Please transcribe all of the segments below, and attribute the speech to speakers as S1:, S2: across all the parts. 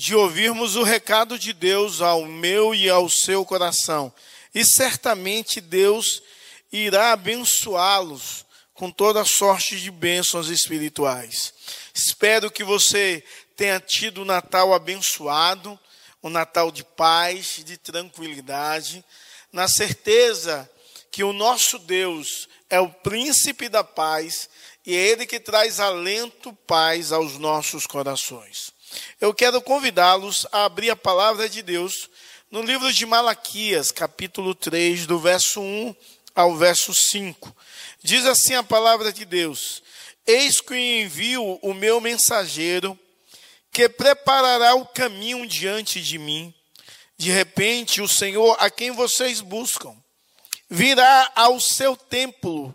S1: de ouvirmos o recado de Deus ao meu e ao seu coração. E certamente Deus irá abençoá-los com toda sorte de bênçãos espirituais. Espero que você tenha tido um Natal abençoado, um Natal de paz, de tranquilidade, na certeza que o nosso Deus é o príncipe da paz e é ele que traz alento, paz aos nossos corações. Eu quero convidá-los a abrir a palavra de Deus no livro de Malaquias, capítulo 3, do verso 1 ao verso 5. Diz assim a palavra de Deus: Eis que envio o meu mensageiro, que preparará o caminho diante de mim. De repente, o Senhor a quem vocês buscam virá ao seu templo,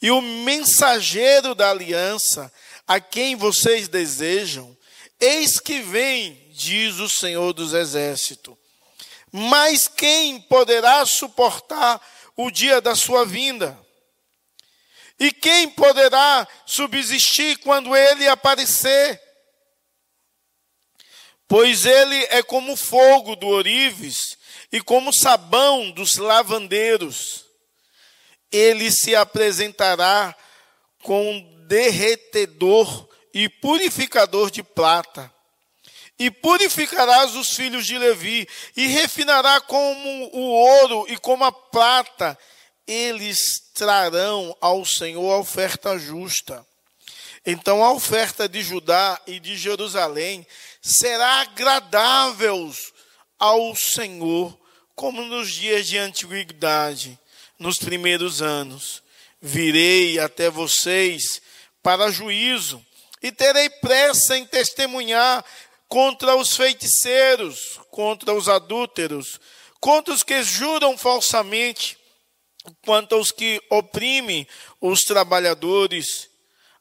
S1: e o mensageiro da aliança, a quem vocês desejam, eis que vem, diz o Senhor dos Exércitos. Mas quem poderá suportar o dia da sua vinda? E quem poderá subsistir quando ele aparecer? Pois ele é como fogo do orives e como sabão dos lavandeiros. Ele se apresentará com derretedor e purificador de prata. E purificarás os filhos de Levi, e refinará como o ouro e como a prata, eles trarão ao Senhor a oferta justa. Então a oferta de Judá e de Jerusalém será agradável ao Senhor, como nos dias de antiguidade, nos primeiros anos. Virei até vocês para juízo, e terei pressa em testemunhar contra os feiticeiros, contra os adúlteros, contra os que juram falsamente quanto aos que oprimem os trabalhadores,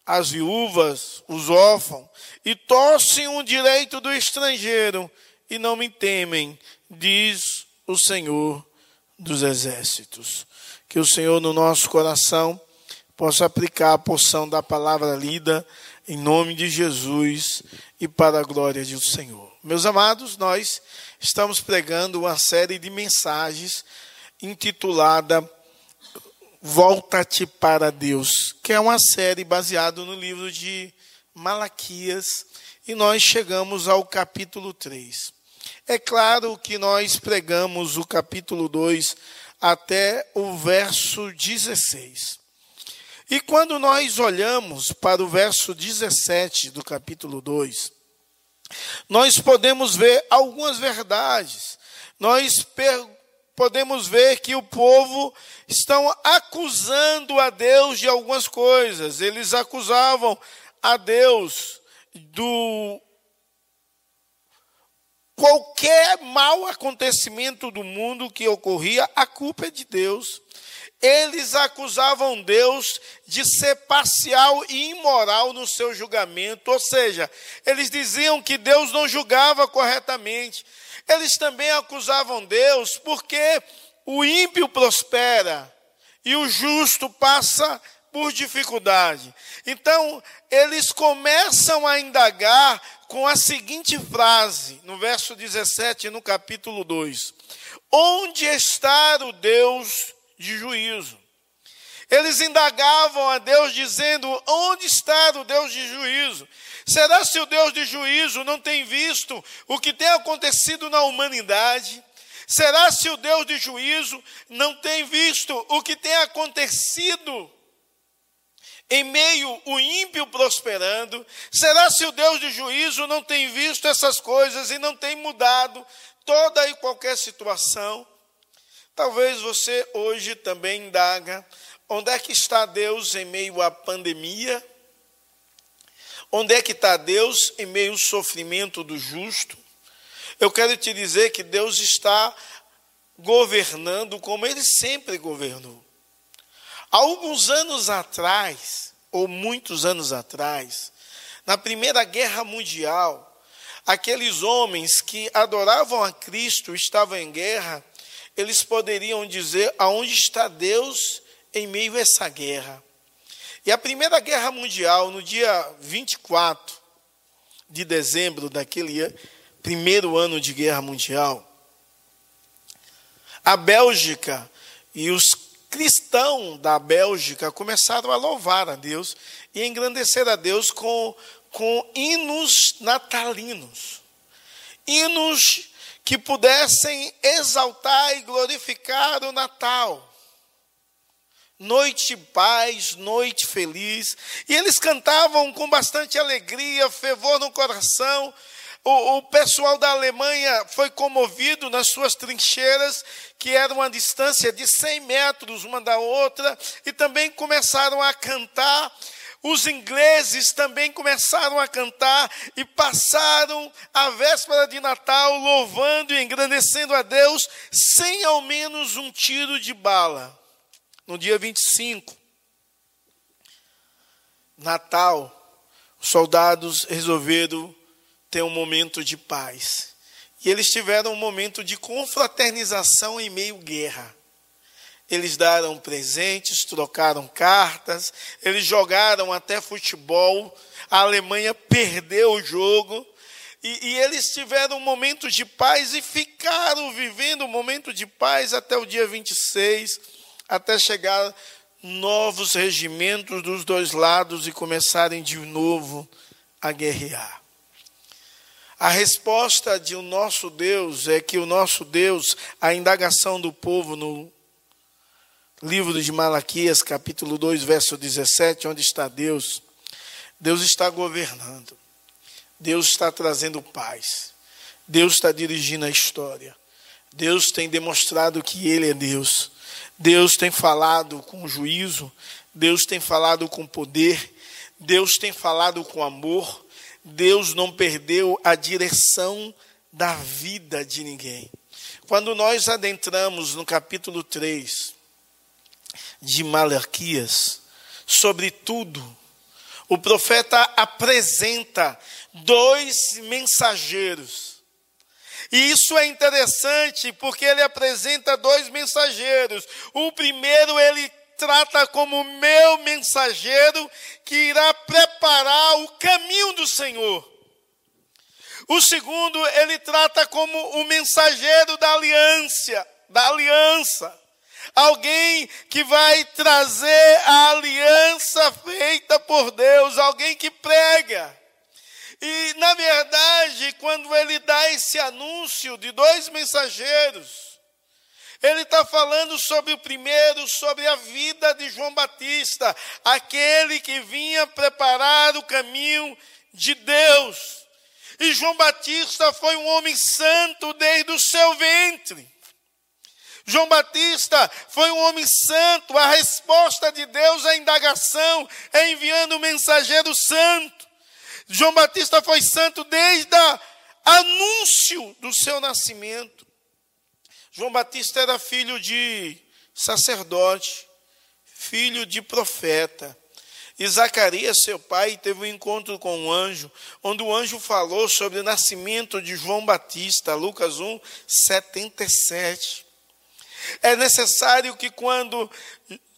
S1: as viúvas, os órfãos, e torcem o direito do estrangeiro, e não me temem, diz o Senhor dos Exércitos. Que o Senhor no nosso coração possa aplicar a porção da palavra lida em nome de Jesus e para a glória do Senhor. Meus amados, nós estamos pregando uma série de mensagens intitulada Volta-te para Deus, que é uma série baseada no livro de Malaquias, e nós chegamos ao capítulo 3. É claro que nós pregamos o capítulo 2 até o verso 16. E quando nós olhamos para o verso 17 do capítulo 2, nós podemos ver algumas verdades. Nós podemos ver que o povo estão acusando a Deus de algumas coisas. Eles acusavam a Deus do qualquer mau acontecimento do mundo que ocorria, a culpa é de Deus. Eles acusavam Deus de ser parcial e imoral no seu julgamento, ou seja, eles diziam que Deus não julgava corretamente. Eles também acusavam Deus porque o ímpio prospera e o justo passa por dificuldade. Então, eles começam a indagar com a seguinte frase, no verso 17, no capítulo 2: Onde está o Deus de juízo? Eles indagavam a Deus, dizendo: Onde está o Deus de juízo? Será se o Deus de juízo não tem visto o que tem acontecido na humanidade? Será se o Deus de juízo não tem visto o que tem acontecido em meio o ímpio prosperando? Será se o Deus de juízo não tem visto essas coisas e não tem mudado toda e qualquer situação? Talvez você hoje também indaga onde é que está Deus em meio à pandemia? Onde é que está Deus em meio ao sofrimento do justo? Eu quero te dizer que Deus está governando como ele sempre governou. Há alguns anos atrás, ou muitos anos atrás, na Primeira Guerra Mundial, aqueles homens que adoravam a Cristo estavam em guerra, eles poderiam dizer: aonde está Deus em meio a essa guerra? E a Primeira Guerra Mundial, no dia 24 de dezembro daquele primeiro ano de guerra mundial, a Bélgica e os cristãos da Bélgica começaram a louvar a Deus e engrandecer a Deus com, com hinos natalinos. Hinos que pudessem exaltar e glorificar o Natal. Noite de paz, noite feliz. E eles cantavam com bastante alegria, fervor no coração. O, o, pessoal da Alemanha foi comovido nas suas trincheiras, que eram uma distância de 100 metros uma da outra, e também começaram a cantar os ingleses também começaram a cantar e passaram a véspera de Natal louvando e engrandecendo a Deus sem ao menos um tiro de bala. No dia 25, Natal, os soldados resolveram ter um momento de paz. E eles tiveram um momento de confraternização em meio guerra. Eles deram presentes, trocaram cartas, eles jogaram até futebol. A Alemanha perdeu o jogo. E, e, eles tiveram um momento de paz e ficaram vivendo um momento de paz até o dia 26, até chegar novos regimentos dos dois lados e começarem de novo a guerrear. A resposta de o nosso Deus é que o nosso Deus, a indagação do povo no livro de Malaquias, capítulo 2, verso 17, onde está Deus. Deus está governando. Deus está trazendo paz. Deus está dirigindo a história. Deus tem demonstrado que Ele é Deus. Deus tem falado com juízo. Deus tem falado com poder. Deus tem falado com amor. Deus não perdeu a direção da vida de ninguém. Quando nós adentramos no capítulo 3, de Malaquias, sobre tudo, o profeta apresenta dois mensageiros. E isso é interessante porque ele apresenta dois mensageiros. O primeiro ele trata como meu mensageiro que irá preparar o caminho do Senhor. O segundo ele trata como o mensageiro da aliança, da aliança alguém que vai trazer a aliança feita por Deus, alguém que prega. E, na verdade, quando ele dá esse anúncio de dois mensageiros, ele está falando sobre o primeiro, sobre a vida de João Batista, aquele que vinha preparar o caminho de Deus. E João Batista foi um homem santo desde o seu ventre. João Batista foi um homem santo, a resposta de Deus à indagação é enviando um mensageiro santo. João Batista foi santo desde o anúncio do seu nascimento. João Batista era filho de sacerdote, filho de profeta. E Zacarias, seu pai, teve um encontro com um anjo, onde o anjo falou sobre o nascimento de João Batista, Lucas 1, 77. É necessário que quando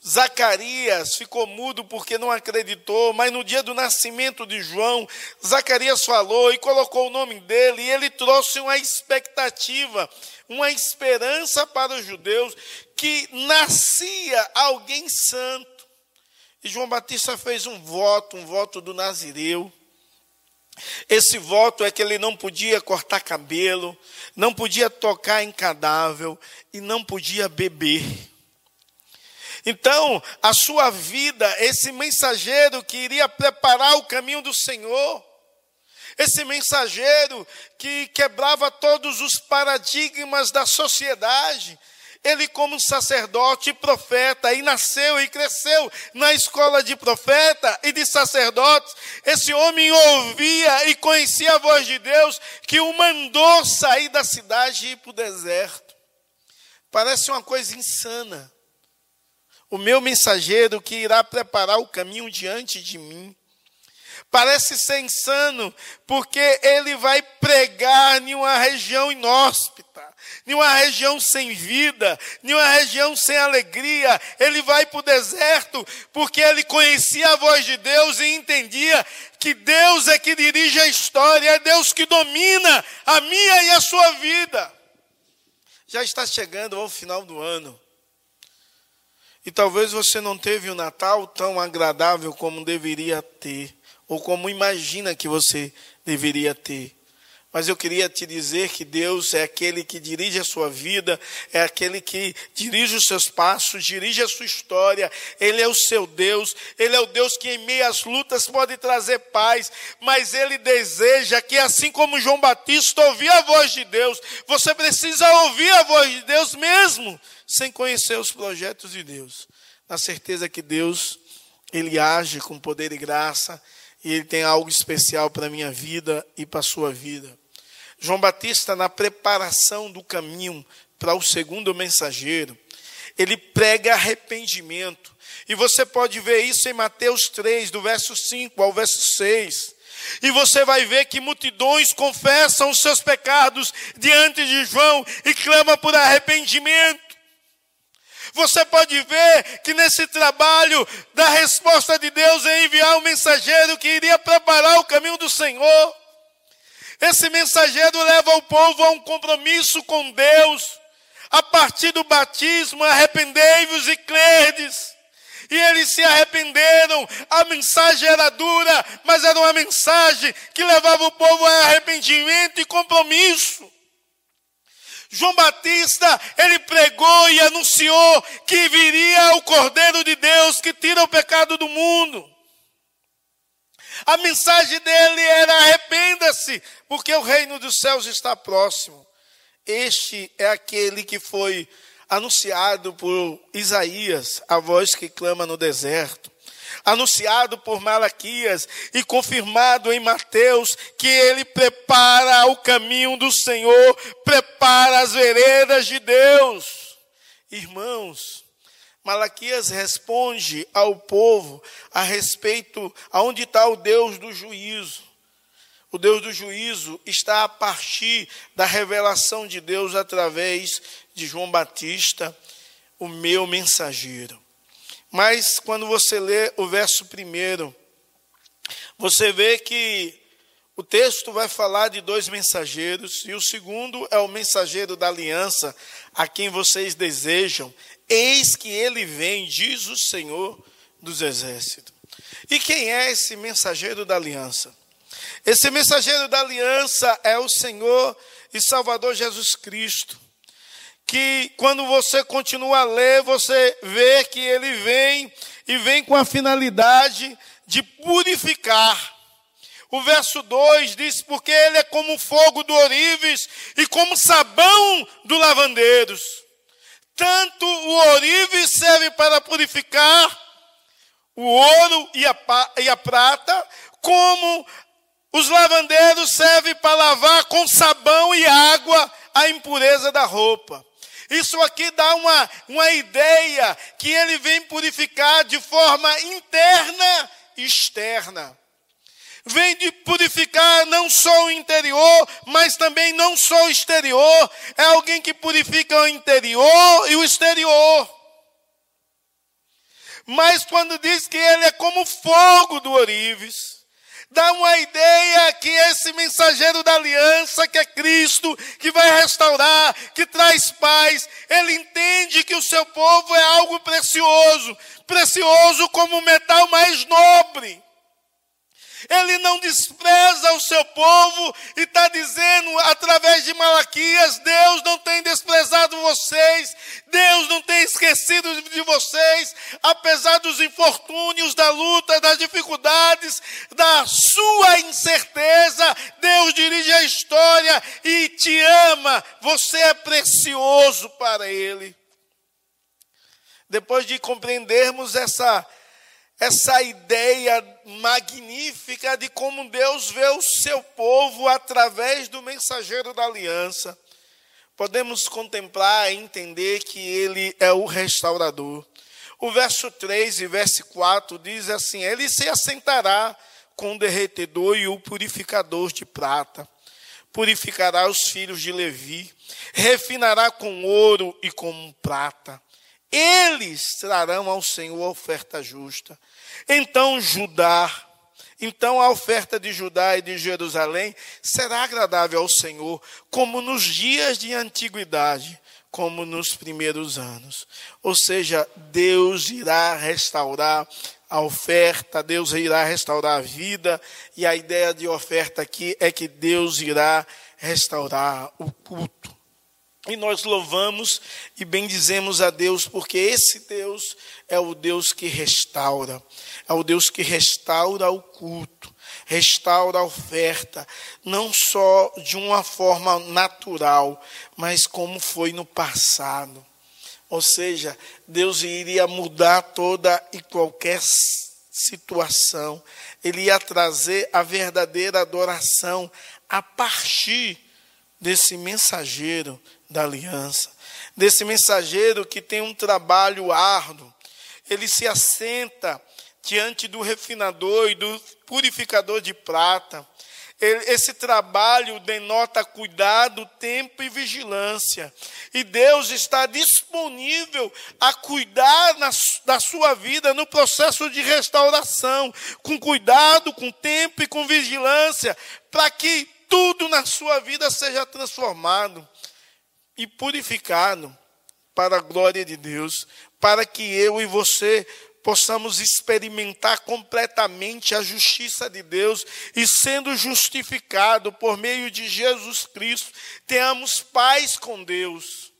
S1: Zacarias ficou mudo porque não acreditou, mas no dia do nascimento de João, Zacarias falou e colocou o nome dele, e ele trouxe uma expectativa, uma esperança para os judeus que nascia alguém santo. E João Batista fez um voto, um voto do Nazireu. Esse voto é que ele não podia cortar cabelo, não podia tocar em cadáver e não podia beber. Então, a sua vida, esse mensageiro que iria preparar o caminho do Senhor, esse mensageiro que quebrava todos os paradigmas da sociedade, ele, como sacerdote e profeta, e nasceu e cresceu na escola de profeta e de sacerdotes, esse homem ouvia e conhecia a voz de Deus que o mandou sair da cidade e ir para o deserto. Parece uma coisa insana. O meu mensageiro que irá preparar o caminho diante de mim. Parece ser insano, porque ele vai pregar em uma região inóspita, em uma região sem vida, em uma região sem alegria. Ele vai para o deserto porque ele conhecia a voz de Deus e entendia que Deus é que dirige a história, é Deus que domina a minha e a sua vida. Já está chegando ao final do ano. E talvez você não teve o um Natal tão agradável como deveria ter, ou como imagina que você deveria ter. Mas eu queria te dizer que Deus é aquele que dirige a sua vida, é aquele que dirige os seus passos, dirige a sua história. Ele é o seu Deus, ele é o Deus que em meio às lutas pode trazer paz, mas ele deseja que assim como João Batista ouvia a voz de Deus, você precisa ouvir a voz de Deus mesmo sem conhecer os projetos de Deus. Na certeza que Deus ele age com poder e graça e ele tem algo especial para a minha vida e para a sua vida. João Batista, na preparação do caminho para o segundo mensageiro, ele prega arrependimento. E você pode ver isso em Mateus 3, do verso 5 ao verso 6. E você vai ver que multidões confessam os seus pecados diante de João e clamam por arrependimento. Você pode ver que nesse trabalho da resposta de Deus é enviar um mensageiro que iria preparar o caminho do Senhor. Esse mensageiro leva o povo a um compromisso com Deus. A partir do batismo, arrependei-vos e credes. E eles se arrependeram. A mensagem era dura, mas era uma mensagem que levava o povo a arrependimento e compromisso. João Batista, ele pregou e anunciou que viria o Cordeiro de Deus que tira o pecado do mundo. A mensagem dele era: arrependa-se, porque o reino dos céus está próximo. Este é aquele que foi anunciado por Isaías, a voz que clama no deserto. Anunciado por Malaquias e confirmado em Mateus, que ele prepara o caminho do Senhor, prepara as veredas de Deus. Irmãos, Malaquias responde ao povo a respeito aonde está o Deus do juízo. O Deus do juízo está a partir da revelação de Deus através de João Batista, o meu mensageiro. Mas quando você lê o verso primeiro, você vê que o texto vai falar de dois mensageiros, e o segundo é o mensageiro da aliança, a quem vocês desejam. Eis que ele vem, diz o Senhor dos exércitos. E quem é esse mensageiro da aliança? Esse mensageiro da aliança é o Senhor e Salvador Jesus Cristo. Que quando você continua a ler, você vê que ele vem e vem com a finalidade de purificar. O verso 2 diz: Porque ele é como fogo do orives e como sabão do lavandeiros. Tanto o orive serve para purificar o ouro e a, e a prata, como os lavandeiros servem para lavar com sabão e água a impureza da roupa. Isso aqui dá uma, uma ideia que ele vem purificar de forma interna e externa vem de purificar não só o interior, mas também não só o exterior. É alguém que purifica o interior e o exterior. Mas quando diz que ele é como fogo do orives, dá uma ideia que esse mensageiro da aliança, que é Cristo, que vai restaurar, que traz paz, ele entende que o seu povo é algo precioso, precioso como o metal mais nobre. Ele não despreza o seu povo e está dizendo através de Malaquias: Deus não tem desprezado vocês, Deus não tem esquecido de vocês, apesar dos infortúnios, da luta, das dificuldades, da sua incerteza. Deus dirige a história e te ama, você é precioso para Ele. Depois de compreendermos essa essa ideia magnífica de como Deus vê o seu povo através do mensageiro da aliança, podemos contemplar e entender que ele é o restaurador. O verso 3 e verso 4 diz assim: Ele se assentará com o derretedor e o purificador de prata purificará os filhos de Levi, refinará com ouro e com prata. Eles trarão ao Senhor oferta justa. Então Judá, então a oferta de Judá e de Jerusalém será agradável ao Senhor, como nos dias de antiguidade, como nos primeiros anos. Ou seja, Deus irá restaurar a oferta, Deus irá restaurar a vida, e a ideia de oferta aqui é que Deus irá restaurar o culto. E nós louvamos e bendizemos a Deus, porque esse Deus é o Deus que restaura, é o Deus que restaura o culto, restaura a oferta, não só de uma forma natural, mas como foi no passado. Ou seja, Deus iria mudar toda e qualquer situação, Ele ia trazer a verdadeira adoração a partir desse mensageiro da aliança, desse mensageiro que tem um trabalho árduo. Ele se assenta diante do refinador e do purificador de prata. Esse trabalho denota cuidado, tempo e vigilância. E Deus está disponível a cuidar da sua vida no processo de restauração, com cuidado, com tempo e com vigilância, para que tudo na sua vida seja transformado e purificado para a glória de Deus, para que eu e você possamos experimentar completamente a justiça de Deus e sendo justificado por meio de Jesus Cristo, tenhamos paz com Deus.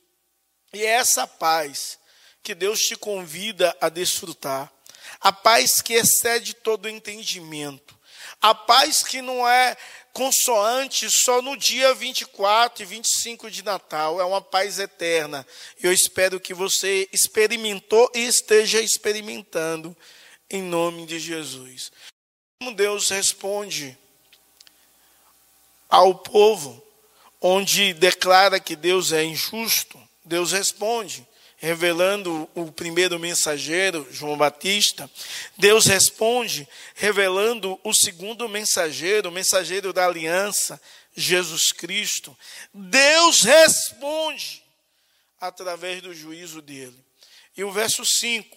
S1: E é essa paz que Deus te convida a desfrutar, a paz que excede todo entendimento, a paz que não é consoante só no dia 24 e 25 de Natal, é uma paz eterna. Eu espero que você experimentou e esteja experimentando em nome de Jesus. Como Deus responde ao povo onde declara que Deus é injusto, Deus responde revelando o primeiro mensageiro, João Batista. Deus responde revelando o segundo mensageiro, o mensageiro da aliança, Jesus Cristo. Deus responde através do juízo dele. E o verso 5,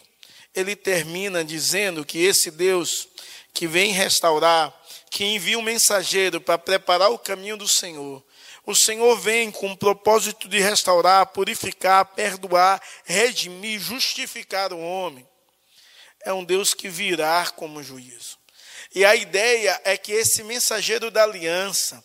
S1: ele termina dizendo que esse Deus que vem restaurar, que envia um mensageiro para preparar o caminho do Senhor, o Senhor vem com o propósito de restaurar, purificar, perdoar, redimir, justificar o homem. É um Deus que virá como juízo. E a ideia é que esse mensageiro da aliança,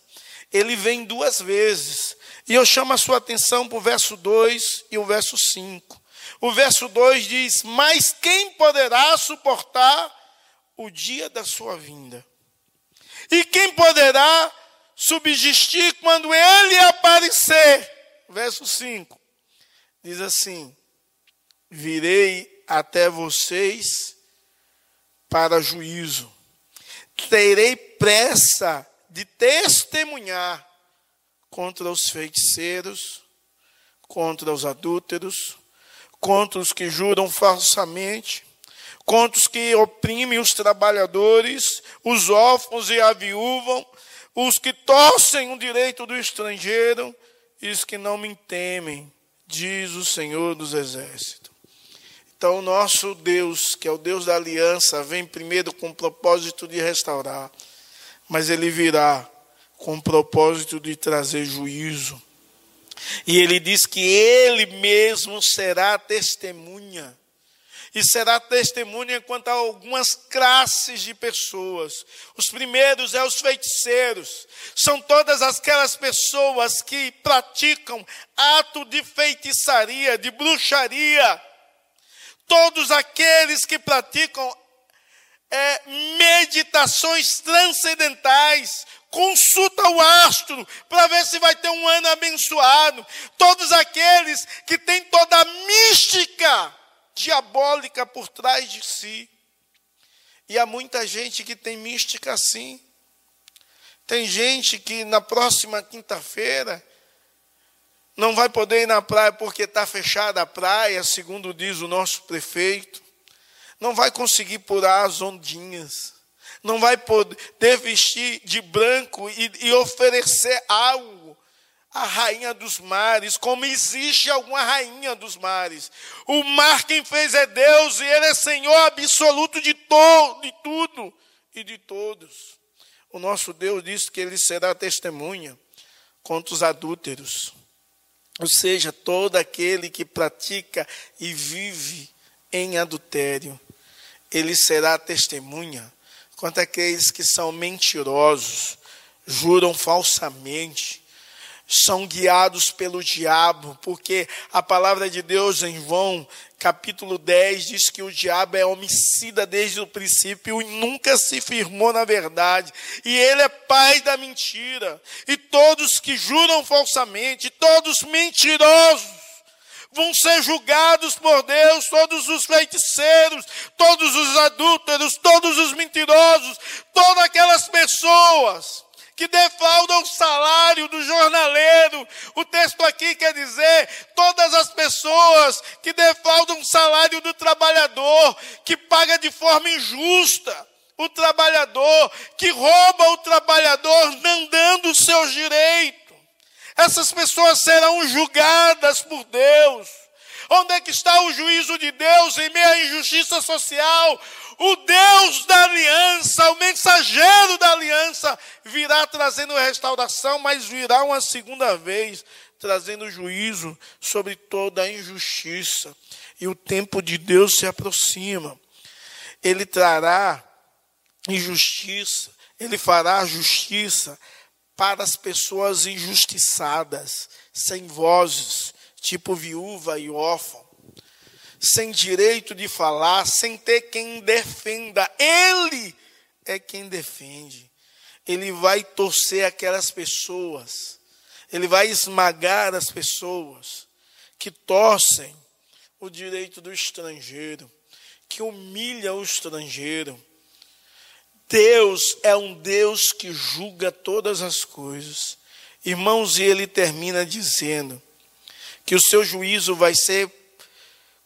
S1: ele vem duas vezes. E eu chamo a sua atenção para o verso 2 e o verso 5. O verso 2 diz: Mas quem poderá suportar o dia da sua vinda? E quem poderá subsistir quando ele aparecer. Verso 5 diz assim: Virei até vocês para juízo, terei pressa de testemunhar contra os feiticeiros, contra os adúlteros, contra os que juram falsamente, contra os que oprimem os trabalhadores, os órfãos e a viúva, os que torcem o direito do estrangeiro e os que não me temem, diz o Senhor dos Exércitos. Então, o nosso Deus, que é o Deus da aliança, vem primeiro com o propósito de restaurar, mas ele virá com o propósito de trazer juízo. E ele diz que ele mesmo será testemunha e será testemunha quanto a algumas classes de pessoas. Os primeiros é os feiticeiros, são todas aquelas pessoas que praticam ato de feitiçaria, de bruxaria. Todos aqueles que praticam é, meditações transcendentais, consulta o astro para ver se vai ter um ano abençoado. Todos aqueles que têm toda a mística diabólica por trás de si. E há muita gente que tem mística assim. Tem gente que na próxima quinta-feira não vai poder ir na praia porque está fechada a praia, segundo diz o nosso prefeito. Não vai conseguir pular as ondinhas. não vai poder vestir de branco e, e oferecer algo à rainha dos mares, como existe alguma rainha dos mares. O mar quem fez é Deus e Ele é Senhor absoluto de, to, de tudo e de todos. O nosso Deus disse que Ele será testemunha contra os adúlteros, ou seja, todo aquele que pratica e vive em adultério, ele será testemunha contra aqueles que são mentirosos, juram falsamente, são guiados pelo diabo, porque a palavra de Deus em João, capítulo 10, diz que o diabo é homicida desde o princípio e nunca se firmou na verdade, e ele é pai da mentira. E todos que juram falsamente, todos mentirosos, vão ser julgados por Deus, todos os feiticeiros, todos os adúlteros, todos os mentirosos, todas aquelas pessoas que defraudam o salário do jornaleiro. O texto aqui quer dizer todas as pessoas que defraudam o salário do trabalhador, que paga de forma injusta o trabalhador, que rouba o trabalhador não dando os seus direitos. Essas pessoas serão julgadas por Deus. Onde é que está o juízo de Deus em meio à injustiça social? O Deus da aliança, o mensageiro da aliança, virá trazendo restauração, mas virá uma segunda vez trazendo juízo sobre toda a injustiça. E o tempo de Deus se aproxima. Ele trará injustiça, ele fará justiça para as pessoas injustiçadas, sem vozes, tipo viúva e órfão, sem direito de falar, sem ter quem defenda. Ele é quem defende. Ele vai torcer aquelas pessoas, ele vai esmagar as pessoas que torcem o direito do estrangeiro, que humilha o estrangeiro, Deus é um Deus que julga todas as coisas. Irmãos, e ele termina dizendo que o seu juízo vai ser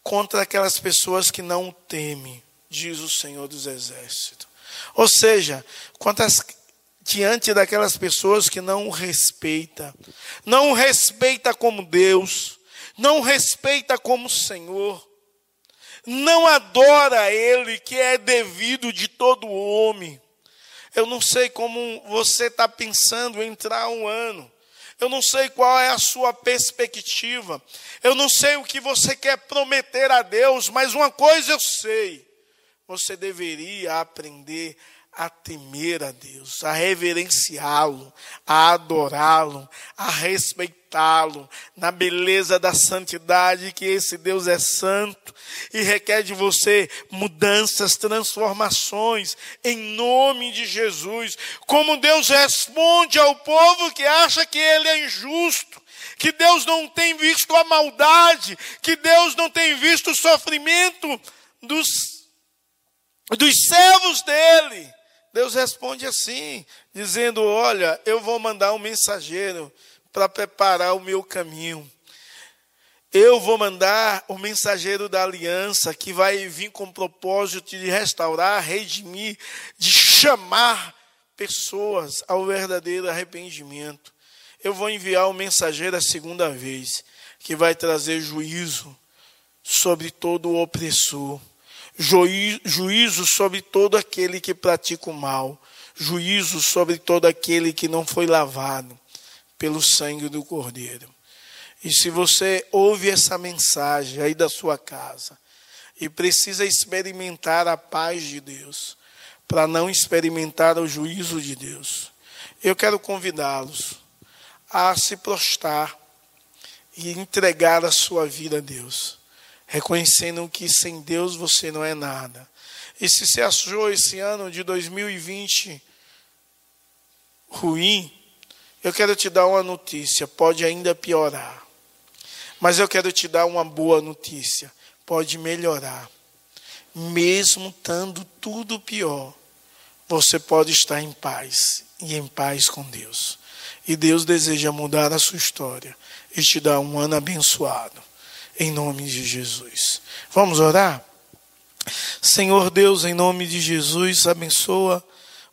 S1: contra aquelas pessoas que não o temem, diz o Senhor dos Exércitos. Ou seja, quantas diante daquelas pessoas que não o respeita, não o respeita como Deus, não o respeita como Senhor, não adora Ele, que é devido de todo homem. Eu não sei como você está pensando em entrar um ano. Eu não sei qual é a sua perspectiva. Eu não sei o que você quer prometer a Deus, mas uma coisa eu sei: você deveria aprender a temer a Deus, a reverenciá-lo, a adorá-lo, a respeitá-lo, na beleza da santidade, que esse Deus é santo e requer de você mudanças, transformações, em nome de Jesus. Como Deus responde ao povo que acha que ele é injusto, que Deus não tem visto a maldade, que Deus não tem visto o sofrimento dos, dos servos dele Deus responde assim, dizendo: Olha, eu vou mandar um mensageiro para preparar o meu caminho. Eu vou mandar o mensageiro da aliança que vai vir com o propósito de restaurar, redimir, de chamar pessoas ao verdadeiro arrependimento. Eu vou enviar o mensageiro a segunda vez, que vai trazer juízo sobre todo o opressor juízo sobre todo aquele que pratica o mal, juízo sobre todo aquele que não foi lavado pelo sangue do Cordeiro. E se você ouve essa mensagem aí da sua casa e precisa experimentar a paz de Deus, para não experimentar o juízo de Deus, eu quero convidá-los a se prostrar e entregar a sua vida a Deus reconhecendo que sem Deus você não é nada. E se você achou esse ano de 2020 ruim, eu quero te dar uma notícia, pode ainda piorar. Mas eu quero te dar uma boa notícia, pode melhorar. Mesmo estando tudo pior, você pode estar em paz e em paz com Deus. E Deus deseja mudar a sua história e te dar um ano abençoado em nome de Jesus. Vamos orar? Senhor Deus, em nome de Jesus, abençoa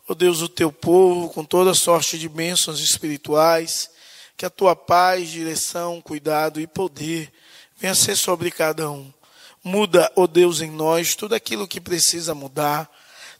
S1: ó Deus, o teu povo com toda sorte de bênçãos espirituais, que a tua paz, direção, cuidado e poder venha ser sobre cada um. Muda, ó Deus, em nós tudo aquilo que precisa mudar,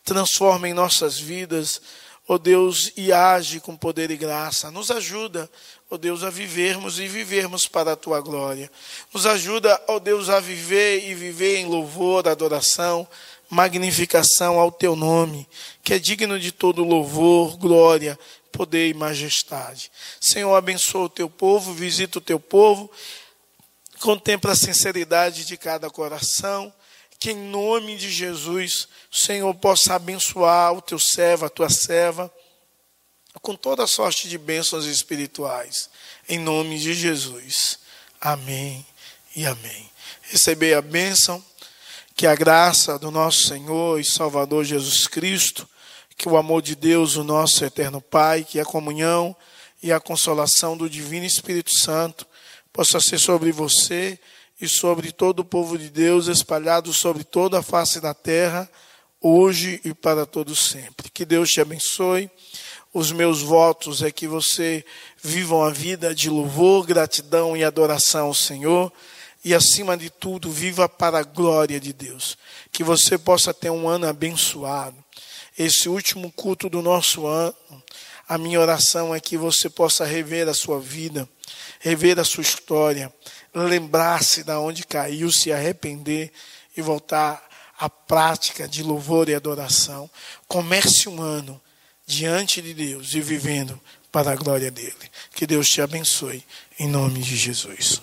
S1: transforma em nossas vidas, ó Deus, e age com poder e graça. Nos ajuda, ó Deus, a vivermos e vivermos para a tua glória. Nos ajuda, ó Deus, a viver e viver em louvor, adoração, magnificação ao teu nome, que é digno de todo louvor, glória, poder e majestade. Senhor, abençoa o teu povo, visita o teu povo, contempla a sinceridade de cada coração, que em nome de Jesus, o Senhor possa abençoar o teu servo, a tua serva, com toda sorte de bênçãos espirituais, em nome de Jesus. Amém e amém. Receber a bênção que a graça do nosso Senhor e Salvador Jesus Cristo, que o amor de Deus, o nosso eterno Pai, que a comunhão e a consolação do Divino Espírito Santo possa ser sobre você e sobre todo o povo de Deus espalhado sobre toda a face da terra, hoje e para todos sempre. Que Deus te abençoe. Os meus votos é que você viva uma vida de louvor, gratidão e adoração ao Senhor e, acima de tudo, viva para a glória de Deus. Que você possa ter um ano abençoado. Esse último culto do nosso ano, a minha oração é que você possa rever a sua vida, rever a sua história, lembrar-se de onde caiu, se arrepender e voltar à prática de louvor e adoração. Comece um ano diante de Deus e vivendo para a glória dele. Que Deus te abençoe, em nome de Jesus.